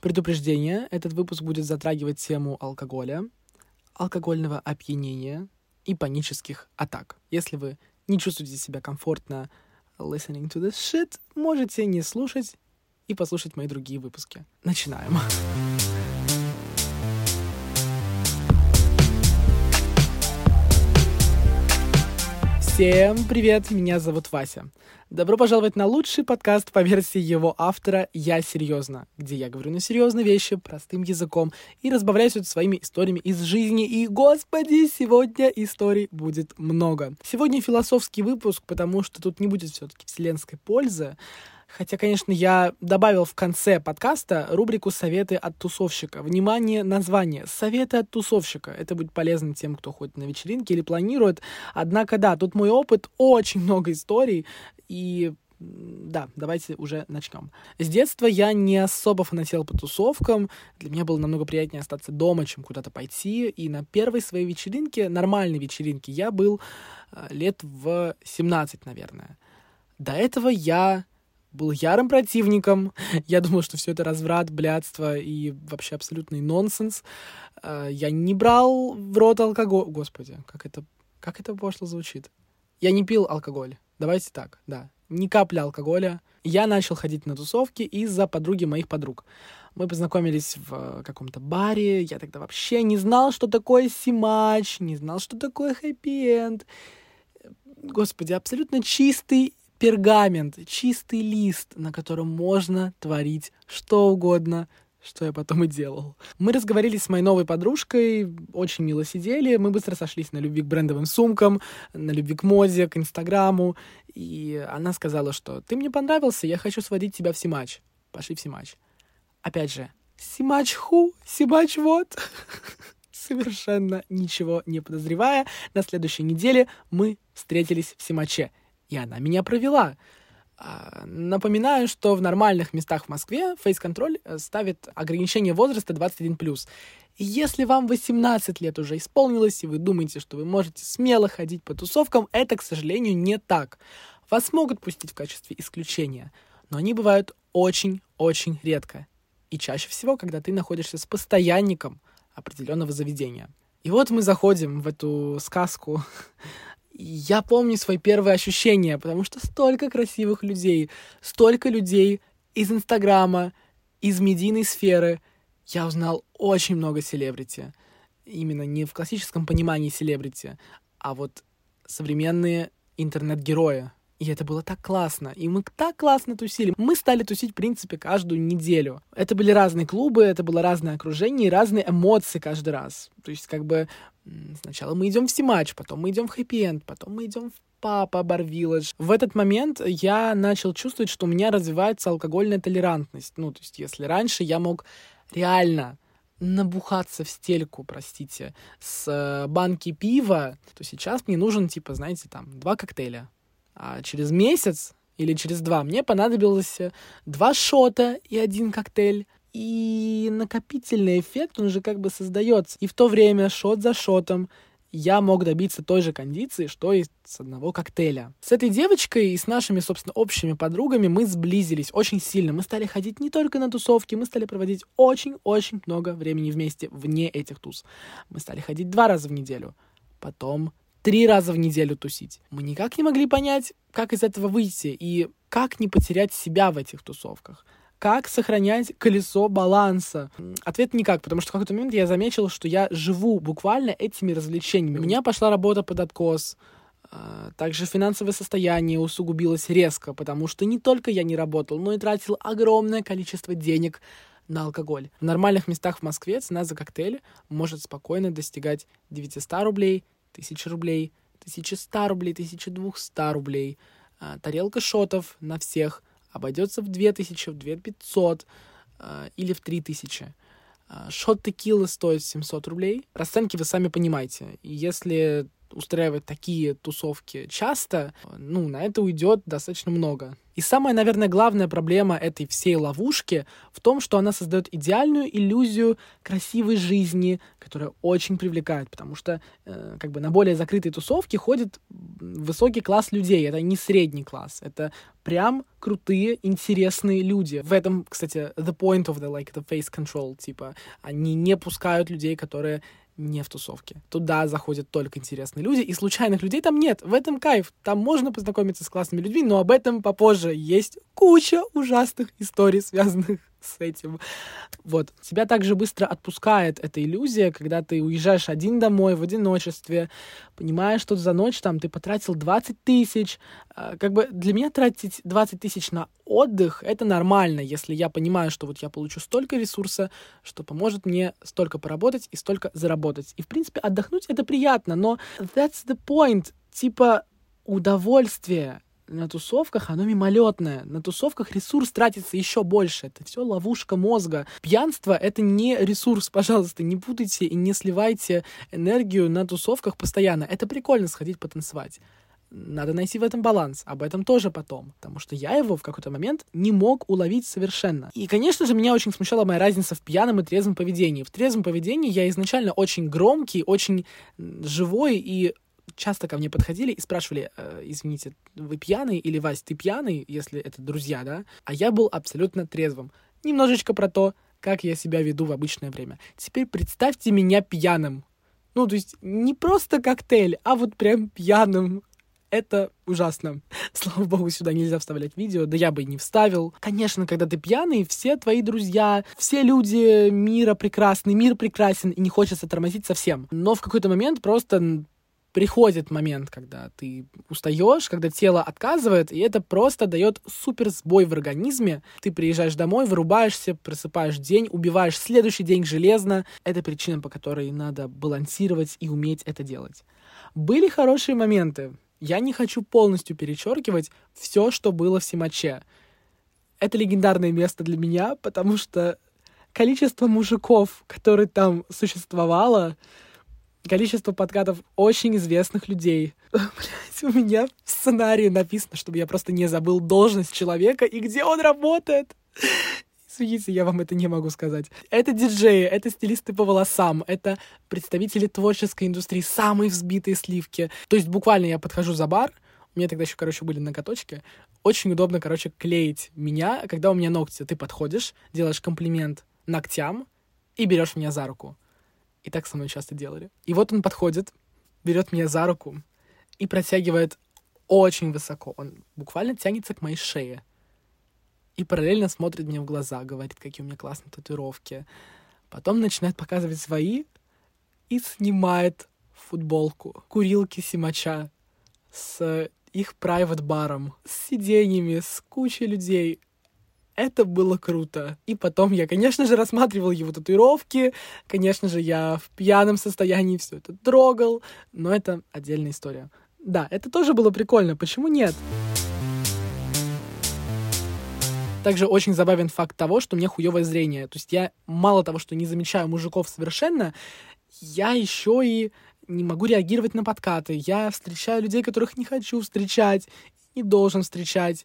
Предупреждение. Этот выпуск будет затрагивать тему алкоголя, алкогольного опьянения и панических атак. Если вы не чувствуете себя комфортно listening to this shit, можете не слушать и послушать мои другие выпуски. Начинаем. Всем привет, меня зовут Вася. Добро пожаловать на лучший подкаст по версии его автора «Я серьезно», где я говорю на серьезные вещи простым языком и разбавляюсь своими историями из жизни. И, господи, сегодня историй будет много. Сегодня философский выпуск, потому что тут не будет все-таки вселенской пользы, Хотя, конечно, я добавил в конце подкаста рубрику «Советы от тусовщика». Внимание, название «Советы от тусовщика». Это будет полезно тем, кто ходит на вечеринки или планирует. Однако, да, тут мой опыт, очень много историй, и да, давайте уже начнем. С детства я не особо фанател по тусовкам. Для меня было намного приятнее остаться дома, чем куда-то пойти. И на первой своей вечеринке, нормальной вечеринке, я был э, лет в 17, наверное. До этого я был ярым противником. Я думал, что все это разврат, блядство и вообще абсолютный нонсенс. Э, я не брал в рот алкоголь. Господи, как это, как это пошло звучит. Я не пил алкоголь. Давайте так, да. Ни капли алкоголя. Я начал ходить на тусовки из-за подруги моих подруг. Мы познакомились в каком-то баре. Я тогда вообще не знал, что такое симач, не знал, что такое хэппи-энд. Господи, абсолютно чистый пергамент, чистый лист, на котором можно творить что угодно, что я потом и делал. Мы разговорились с моей новой подружкой, очень мило сидели, мы быстро сошлись на любви к брендовым сумкам, на любви к моде, к Инстаграму, и она сказала, что «ты мне понравился, я хочу сводить тебя в Симач». Пошли в Симач. Опять же, Симач ху, Симач вот. Совершенно ничего не подозревая, на следующей неделе мы встретились в Симаче и она меня провела. А, напоминаю, что в нормальных местах в Москве фейс-контроль э, ставит ограничение возраста 21+. И если вам 18 лет уже исполнилось, и вы думаете, что вы можете смело ходить по тусовкам, это, к сожалению, не так. Вас могут пустить в качестве исключения, но они бывают очень-очень редко. И чаще всего, когда ты находишься с постоянником определенного заведения. И вот мы заходим в эту сказку я помню свои первые ощущения, потому что столько красивых людей, столько людей из Инстаграма, из медийной сферы. Я узнал очень много селебрити. Именно не в классическом понимании селебрити, а вот современные интернет-герои. И это было так классно. И мы так классно тусили. Мы стали тусить, в принципе, каждую неделю. Это были разные клубы, это было разное окружение и разные эмоции каждый раз. То есть, как бы, Сначала мы идем в Симач, потом мы идем в Хэппи-Энд, потом мы идем в Папа Бар Вилледж. В этот момент я начал чувствовать, что у меня развивается алкогольная толерантность. Ну, то есть, если раньше я мог реально набухаться в стельку, простите, с э, банки пива, то сейчас мне нужен, типа, знаете, там, два коктейля. А через месяц или через два мне понадобилось э, два шота и один коктейль. И накопительный эффект, он же как бы создается. И в то время шот за шотом я мог добиться той же кондиции, что и с одного коктейля. С этой девочкой и с нашими, собственно, общими подругами мы сблизились очень сильно. Мы стали ходить не только на тусовки, мы стали проводить очень-очень много времени вместе вне этих туз. Мы стали ходить два раза в неделю, потом три раза в неделю тусить. Мы никак не могли понять, как из этого выйти и как не потерять себя в этих тусовках. Как сохранять колесо баланса? Ответ никак, потому что в какой-то момент я заметил, что я живу буквально этими развлечениями. У меня пошла работа под откос, а, также финансовое состояние усугубилось резко, потому что не только я не работал, но и тратил огромное количество денег на алкоголь. В нормальных местах в Москве цена за коктейль может спокойно достигать 900 рублей, 1000 рублей, 1100 рублей, 1200 рублей. А, тарелка шотов на всех обойдется в 2000, в 2500 э, или в 3000. Э, шот текилы стоит 700 рублей. Расценки вы сами понимаете. И если устраивать такие тусовки часто, ну, на это уйдет достаточно много. И самая, наверное, главная проблема этой всей ловушки в том, что она создает идеальную иллюзию красивой жизни, которая очень привлекает, потому что э, как бы на более закрытые тусовки ходит высокий класс людей, это не средний класс, это прям крутые, интересные люди. В этом, кстати, the point of the like the face control, типа, они не пускают людей, которые не в тусовке. Туда заходят только интересные люди, и случайных людей там нет. В этом кайф. Там можно познакомиться с классными людьми, но об этом попозже. Есть куча ужасных историй, связанных с этим. Вот. Тебя также быстро отпускает эта иллюзия, когда ты уезжаешь один домой в одиночестве, понимаешь, что за ночь там ты потратил 20 тысяч. А, как бы для меня тратить 20 тысяч на отдых — это нормально, если я понимаю, что вот я получу столько ресурса, что поможет мне столько поработать и столько заработать. И, в принципе, отдохнуть — это приятно, но that's the point. Типа удовольствие на тусовках оно мимолетное. На тусовках ресурс тратится еще больше. Это все ловушка мозга. Пьянство — это не ресурс, пожалуйста, не путайте и не сливайте энергию на тусовках постоянно. Это прикольно сходить потанцевать. Надо найти в этом баланс. Об этом тоже потом. Потому что я его в какой-то момент не мог уловить совершенно. И, конечно же, меня очень смущала моя разница в пьяном и трезвом поведении. В трезвом поведении я изначально очень громкий, очень живой и часто ко мне подходили и спрашивали, э, извините, вы пьяный или Вась, ты пьяный, если это друзья, да? А я был абсолютно трезвым. Немножечко про то, как я себя веду в обычное время. Теперь представьте меня пьяным. Ну, то есть не просто коктейль, а вот прям пьяным. Это ужасно. Слава богу, сюда нельзя вставлять видео, да я бы и не вставил. Конечно, когда ты пьяный, все твои друзья, все люди мира прекрасны, мир прекрасен, и не хочется тормозить совсем. Но в какой-то момент просто приходит момент, когда ты устаешь, когда тело отказывает, и это просто дает супер сбой в организме. Ты приезжаешь домой, вырубаешься, просыпаешь день, убиваешь следующий день железно. Это причина, по которой надо балансировать и уметь это делать. Были хорошие моменты. Я не хочу полностью перечеркивать все, что было в Симаче. Это легендарное место для меня, потому что количество мужиков, которые там существовало, количество подкатов очень известных людей. Блять, у меня в сценарии написано, чтобы я просто не забыл должность человека и где он работает. Извините, я вам это не могу сказать. Это диджеи, это стилисты по волосам, это представители творческой индустрии, самые взбитые сливки. То есть буквально я подхожу за бар, у меня тогда еще, короче, были ноготочки. Очень удобно, короче, клеить меня, когда у меня ногти. Ты подходишь, делаешь комплимент ногтям и берешь меня за руку. И так со мной часто делали. И вот он подходит, берет меня за руку и протягивает очень высоко. Он буквально тянется к моей шее. И параллельно смотрит мне в глаза, говорит, какие у меня классные татуировки. Потом начинает показывать свои и снимает футболку, курилки Симача с их private баром, с сиденьями, с кучей людей. Это было круто. И потом я, конечно же, рассматривал его татуировки, конечно же, я в пьяном состоянии все это трогал, но это отдельная история. Да, это тоже было прикольно, почему нет? Также очень забавен факт того, что у меня хуевое зрение. То есть я мало того, что не замечаю мужиков совершенно, я еще и не могу реагировать на подкаты. Я встречаю людей, которых не хочу встречать, не должен встречать.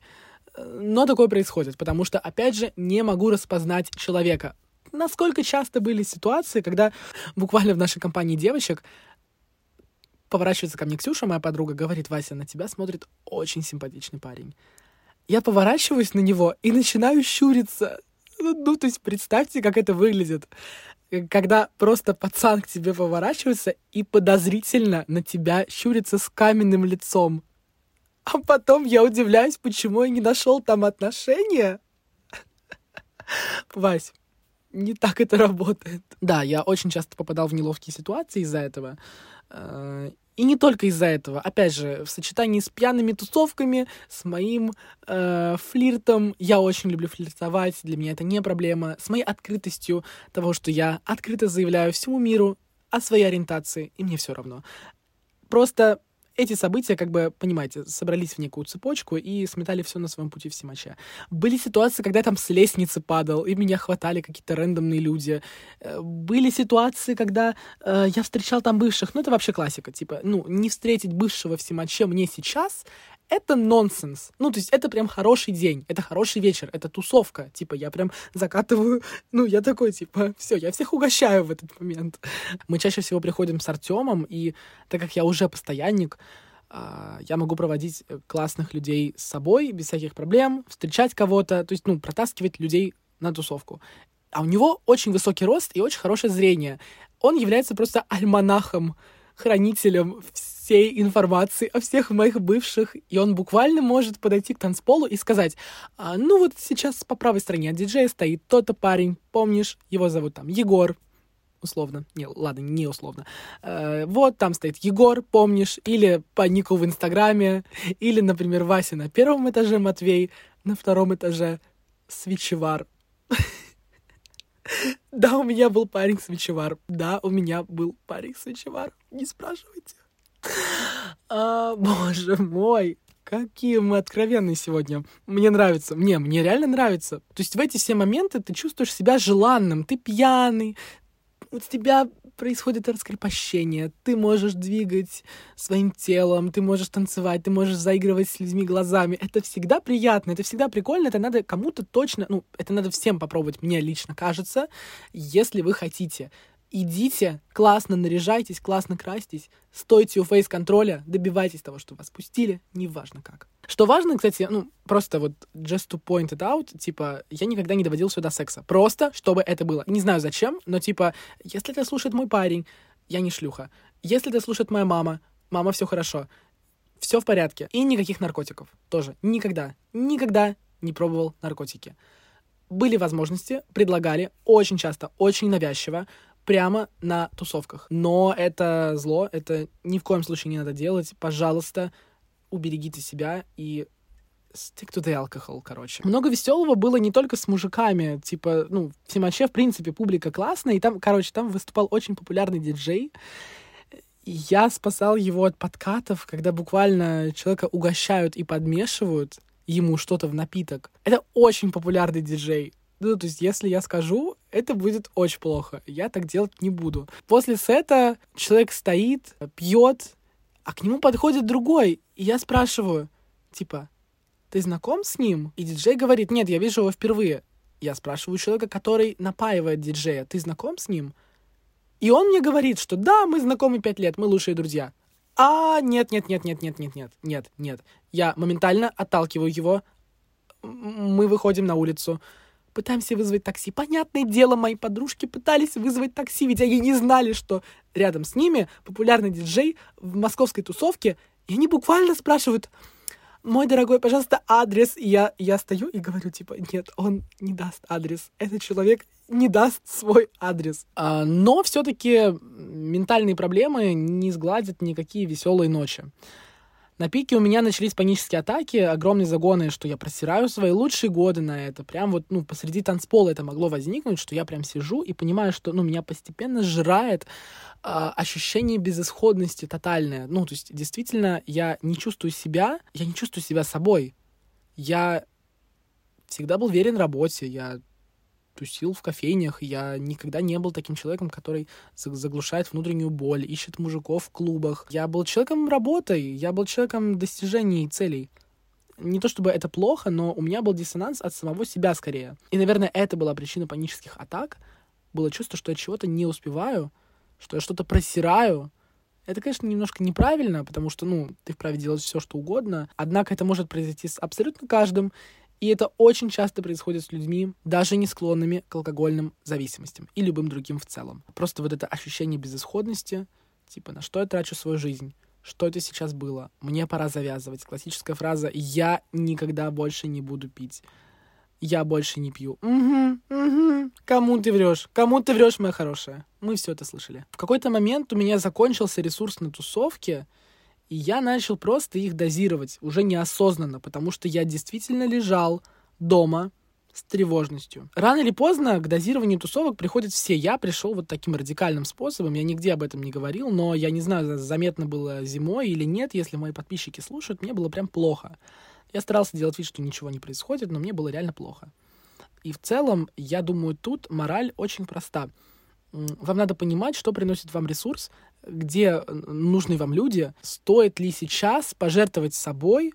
Но такое происходит, потому что, опять же, не могу распознать человека. Насколько часто были ситуации, когда буквально в нашей компании девочек поворачивается ко мне Ксюша, моя подруга, говорит, Вася, на тебя смотрит очень симпатичный парень. Я поворачиваюсь на него и начинаю щуриться. Ну, то есть представьте, как это выглядит. Когда просто пацан к тебе поворачивается и подозрительно на тебя щурится с каменным лицом. А потом я удивляюсь, почему я не нашел там отношения. Вась, не так это работает. Да, я очень часто попадал в неловкие ситуации из-за этого. Э, и не только из-за этого. Опять же, в сочетании с пьяными тусовками, с моим э, флиртом, я очень люблю флиртовать, для меня это не проблема, с моей открытостью того, что я открыто заявляю всему миру о своей ориентации, и мне все равно. Просто эти события, как бы, понимаете, собрались в некую цепочку и сметали все на своем пути в Симаче. Были ситуации, когда я там с лестницы падал, и меня хватали какие-то рандомные люди. Э, были ситуации, когда э, я встречал там бывших. Ну, это вообще классика. Типа, ну, не встретить бывшего в Симаче мне сейчас это нонсенс. Ну, то есть это прям хороший день, это хороший вечер, это тусовка. Типа, я прям закатываю, ну, я такой, типа, все, я всех угощаю в этот момент. Мы чаще всего приходим с Артемом, и так как я уже постоянник, а, я могу проводить э, классных людей с собой без всяких проблем, встречать кого-то, то есть, ну, протаскивать людей на тусовку. А у него очень высокий рост и очень хорошее зрение. Он является просто альманахом, хранителем всей информации о всех моих бывших, и он буквально может подойти к танцполу и сказать, а, ну вот сейчас по правой стороне от диджея стоит тот-то парень, помнишь, его зовут там Егор, условно. Не, ладно, не условно. Э, вот там стоит Егор, помнишь, или по нику в Инстаграме, или, например, Вася на первом этаже, Матвей на втором этаже, свечевар. Да, у меня был парень свечевар. Да, у меня был парень свечевар. Не спрашивайте. А, боже мой, Какие мы откровенные сегодня. Мне нравится. Мне, мне реально нравится. То есть в эти все моменты ты чувствуешь себя желанным. Ты пьяный, у тебя происходит раскрепощение, ты можешь двигать своим телом, ты можешь танцевать, ты можешь заигрывать с людьми глазами. Это всегда приятно, это всегда прикольно, это надо кому-то точно, ну, это надо всем попробовать, мне лично кажется, если вы хотите идите, классно наряжайтесь, классно красьтесь, стойте у фейс-контроля, добивайтесь того, что вас пустили, неважно как. Что важно, кстати, ну, просто вот just to point it out, типа, я никогда не доводил сюда секса. Просто, чтобы это было. Не знаю зачем, но, типа, если это слушает мой парень, я не шлюха. Если это слушает моя мама, мама, все хорошо. Все в порядке. И никаких наркотиков. Тоже. Никогда. Никогда не пробовал наркотики. Были возможности, предлагали очень часто, очень навязчиво прямо на тусовках. Но это зло, это ни в коем случае не надо делать. Пожалуйста, уберегите себя и stick to the alcohol, короче. Много веселого было не только с мужиками, типа, ну, в Тимаче, в принципе, публика классная, и там, короче, там выступал очень популярный диджей, я спасал его от подкатов, когда буквально человека угощают и подмешивают ему что-то в напиток. Это очень популярный диджей. Ну, то есть, если я скажу, это будет очень плохо. Я так делать не буду. После сета человек стоит, пьет, а к нему подходит другой. И я спрашиваю, типа, ты знаком с ним? И диджей говорит, нет, я вижу его впервые. Я спрашиваю человека, который напаивает диджея, ты знаком с ним? И он мне говорит, что да, мы знакомы пять лет, мы лучшие друзья. А, нет, нет, нет, нет, нет, нет, нет, нет, нет. Я моментально отталкиваю его. Мы выходим на улицу пытаемся вызвать такси. Понятное дело, мои подружки пытались вызвать такси, ведь они не знали, что рядом с ними популярный диджей в московской тусовке, и они буквально спрашивают, мой дорогой, пожалуйста, адрес. И я, я стою и говорю, типа, нет, он не даст адрес. Этот человек не даст свой адрес. А, но все-таки ментальные проблемы не сгладят никакие веселые ночи. На пике у меня начались панические атаки, огромные загоны, что я просираю свои лучшие годы на это. Прям вот, ну, посреди танцпола это могло возникнуть, что я прям сижу и понимаю, что, ну, меня постепенно сжирает э, ощущение безысходности тотальное. Ну, то есть, действительно, я не чувствую себя, я не чувствую себя собой. Я всегда был верен работе, я тусил в кофейнях, я никогда не был таким человеком, который заглушает внутреннюю боль, ищет мужиков в клубах. Я был человеком работы, я был человеком достижений целей. Не то чтобы это плохо, но у меня был диссонанс от самого себя скорее. И, наверное, это была причина панических атак. Было чувство, что я чего-то не успеваю, что я что-то просираю, это, конечно, немножко неправильно, потому что, ну, ты вправе делать все, что угодно. Однако это может произойти с абсолютно каждым. И это очень часто происходит с людьми, даже не склонными к алкогольным зависимостям и любым другим в целом. Просто вот это ощущение безысходности, типа, на что я трачу свою жизнь, что это сейчас было, мне пора завязывать. Классическая фраза «я никогда больше не буду пить». Я больше не пью. Угу, угу. Кому ты врешь? Кому ты врешь, моя хорошая? Мы все это слышали. В какой-то момент у меня закончился ресурс на тусовке, и я начал просто их дозировать, уже неосознанно, потому что я действительно лежал дома с тревожностью. Рано или поздно к дозированию тусовок приходят все. Я пришел вот таким радикальным способом, я нигде об этом не говорил, но я не знаю, заметно было зимой или нет, если мои подписчики слушают, мне было прям плохо. Я старался делать вид, что ничего не происходит, но мне было реально плохо. И в целом, я думаю, тут мораль очень проста. Вам надо понимать, что приносит вам ресурс, где нужны вам люди, стоит ли сейчас пожертвовать собой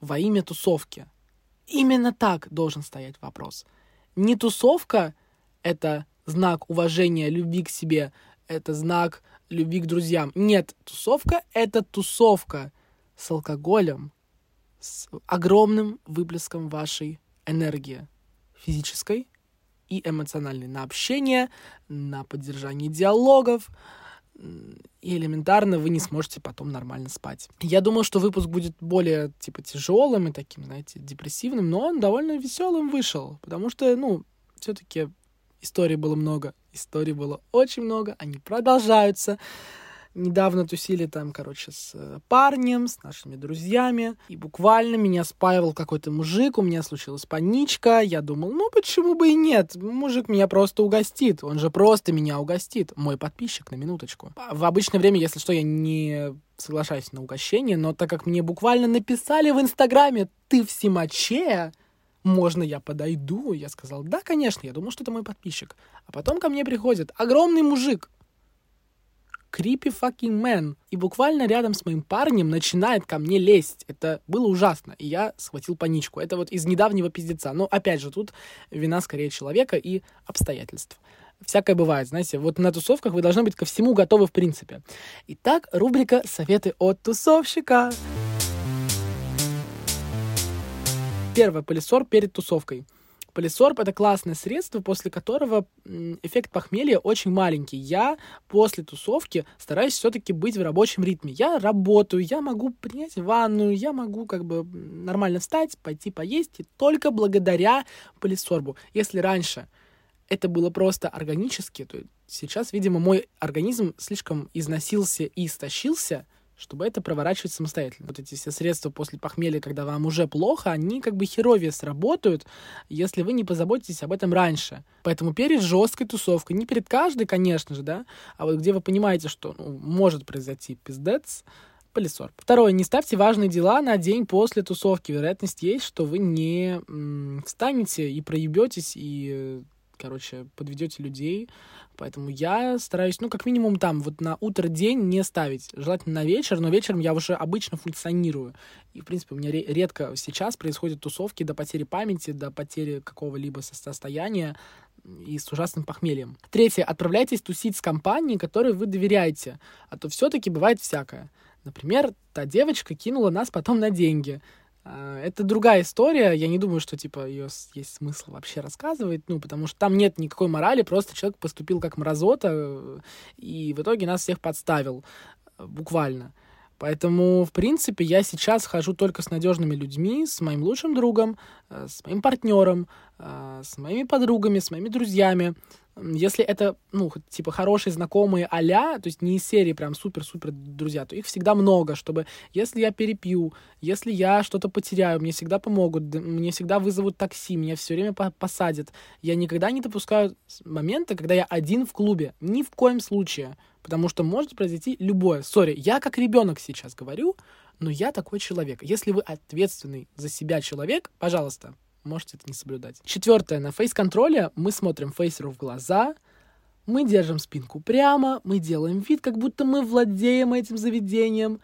во имя тусовки. Именно так должен стоять вопрос. Не тусовка — это знак уважения, любви к себе, это знак любви к друзьям. Нет, тусовка — это тусовка с алкоголем, с огромным выплеском вашей энергии физической и эмоциональной на общение, на поддержание диалогов, и элементарно вы не сможете потом нормально спать. Я думал, что выпуск будет более, типа, тяжелым и таким, знаете, депрессивным, но он довольно веселым вышел, потому что, ну, все-таки историй было много, историй было очень много, они продолжаются недавно тусили там, короче, с э, парнем, с нашими друзьями, и буквально меня спаивал какой-то мужик, у меня случилась паничка, я думал, ну почему бы и нет, мужик меня просто угостит, он же просто меня угостит, мой подписчик, на минуточку. В обычное время, если что, я не соглашаюсь на угощение, но так как мне буквально написали в Инстаграме, ты в Симаче, можно я подойду? Я сказал, да, конечно, я думал, что это мой подписчик. А потом ко мне приходит огромный мужик, creepy fucking man. И буквально рядом с моим парнем начинает ко мне лезть. Это было ужасно. И я схватил паничку. Это вот из недавнего пиздеца. Но опять же, тут вина скорее человека и обстоятельств. Всякое бывает, знаете. Вот на тусовках вы должны быть ко всему готовы в принципе. Итак, рубрика «Советы от тусовщика». Первое. Пылесор перед тусовкой. Полисорб — это классное средство, после которого эффект похмелья очень маленький. Я после тусовки стараюсь все-таки быть в рабочем ритме. Я работаю, я могу принять ванную, я могу как бы нормально встать, пойти поесть, и только благодаря полисорбу. Если раньше это было просто органически, то сейчас, видимо, мой организм слишком износился и истощился — чтобы это проворачивать самостоятельно. Вот эти все средства после похмелья, когда вам уже плохо, они как бы херовее сработают, если вы не позаботитесь об этом раньше. Поэтому перед жесткой тусовкой, не перед каждой, конечно же, да, а вот где вы понимаете, что ну, может произойти пиздец, полисор. Второе. Не ставьте важные дела на день после тусовки. Вероятность есть, что вы не м, встанете и проебетесь, и короче, подведете людей. Поэтому я стараюсь, ну, как минимум там, вот на утро день не ставить. Желательно на вечер, но вечером я уже обычно функционирую. И, в принципе, у меня редко сейчас происходят тусовки до потери памяти, до потери какого-либо состояния и с ужасным похмельем. Третье. Отправляйтесь тусить с компанией, которой вы доверяете. А то все-таки бывает всякое. Например, та девочка кинула нас потом на деньги. А, это другая история. Я не думаю, что типа ее есть смысл вообще рассказывать, ну, потому что там нет никакой морали, просто человек поступил как мразота, э, и в итоге нас всех подставил, э, буквально. Поэтому, в принципе, я сейчас хожу только с надежными людьми, с моим лучшим другом, э, с моим партнером, с моими подругами, с моими друзьями. Если это, ну, типа, хорошие знакомые а то есть не из серии прям супер-супер друзья, то их всегда много, чтобы, если я перепью, если я что-то потеряю, мне всегда помогут, мне всегда вызовут такси, меня все время посадят. Я никогда не допускаю момента, когда я один в клубе. Ни в коем случае. Потому что может произойти любое. Сори, я как ребенок сейчас говорю, но я такой человек. Если вы ответственный за себя человек, пожалуйста, можете это не соблюдать. Четвертое. На фейс-контроле мы смотрим фейсеру в глаза, мы держим спинку прямо, мы делаем вид, как будто мы владеем этим заведением,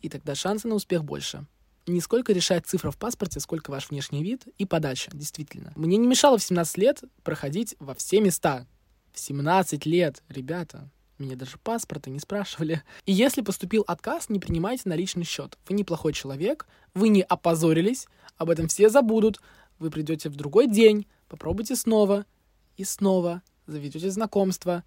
и тогда шансы на успех больше. Не сколько решает цифра в паспорте, сколько ваш внешний вид и подача, действительно. Мне не мешало в 17 лет проходить во все места. В 17 лет, ребята, меня даже паспорта не спрашивали. И если поступил отказ, не принимайте на личный счет. Вы неплохой человек, вы не опозорились, об этом все забудут. Вы придете в другой день, попробуйте снова и снова, заведете знакомство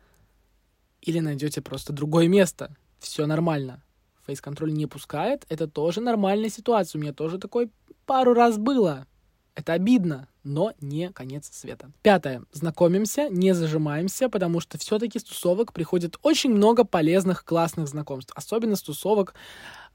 или найдете просто другое место. Все нормально. Фейс-контроль не пускает, это тоже нормальная ситуация. У меня тоже такой пару раз было. Это обидно, но не конец света. Пятое. Знакомимся, не зажимаемся, потому что все-таки с тусовок приходит очень много полезных, классных знакомств. Особенно с тусовок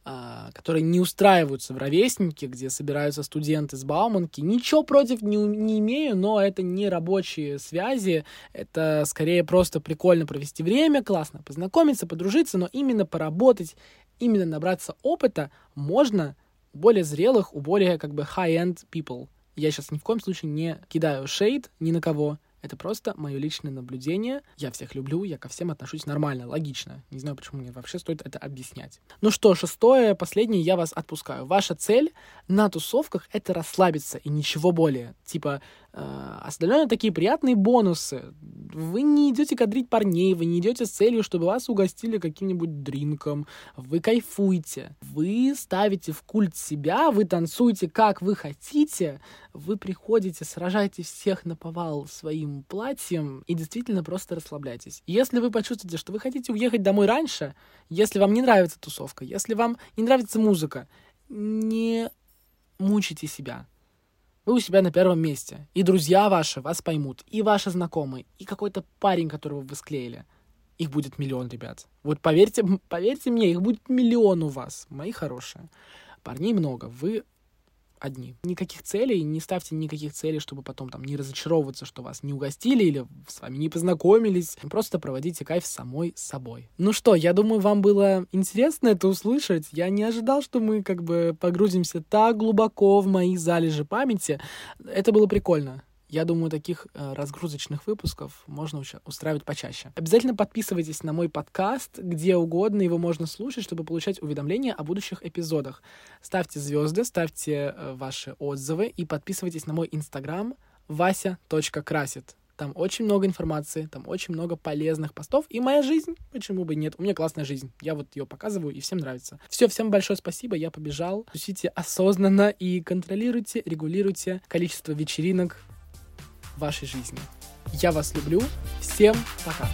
которые не устраиваются в ровесники, где собираются студенты с Бауманки. Ничего против не, не имею, но это не рабочие связи, это скорее просто прикольно провести время, классно познакомиться, подружиться, но именно поработать, именно набраться опыта можно у более зрелых, у более как бы high-end people. Я сейчас ни в коем случае не кидаю шейд ни на кого, это просто мое личное наблюдение. Я всех люблю, я ко всем отношусь нормально, логично. Не знаю, почему мне вообще стоит это объяснять. Ну что, шестое, последнее, я вас отпускаю. Ваша цель на тусовках — это расслабиться и ничего более. Типа, остальное такие приятные бонусы. Вы не идете кадрить парней, вы не идете с целью, чтобы вас угостили каким-нибудь дринком. Вы кайфуете. Вы ставите в культ себя, вы танцуете как вы хотите. Вы приходите, сражаете всех на повал своим платьем и действительно просто расслабляйтесь. Если вы почувствуете, что вы хотите уехать домой раньше, если вам не нравится тусовка, если вам не нравится музыка, не мучите себя. Вы у себя на первом месте. И друзья ваши вас поймут. И ваши знакомые. И какой-то парень, которого вы склеили. Их будет миллион, ребят. Вот поверьте, поверьте мне, их будет миллион у вас, мои хорошие. Парней много. Вы одни. Никаких целей, не ставьте никаких целей, чтобы потом там не разочаровываться, что вас не угостили или с вами не познакомились. Просто проводите кайф самой собой. Ну что, я думаю, вам было интересно это услышать. Я не ожидал, что мы как бы погрузимся так глубоко в мои залежи памяти. Это было прикольно. Я думаю, таких э, разгрузочных выпусков можно устраивать почаще. Обязательно подписывайтесь на мой подкаст, где угодно его можно слушать, чтобы получать уведомления о будущих эпизодах. Ставьте звезды, ставьте э, ваши отзывы и подписывайтесь на мой инстаграм вася.красит. Там очень много информации, там очень много полезных постов. И моя жизнь, почему бы нет? У меня классная жизнь. Я вот ее показываю, и всем нравится. Все, всем большое спасибо, я побежал. Тусите осознанно и контролируйте, регулируйте количество вечеринок, вашей жизни. Я вас люблю. Всем пока.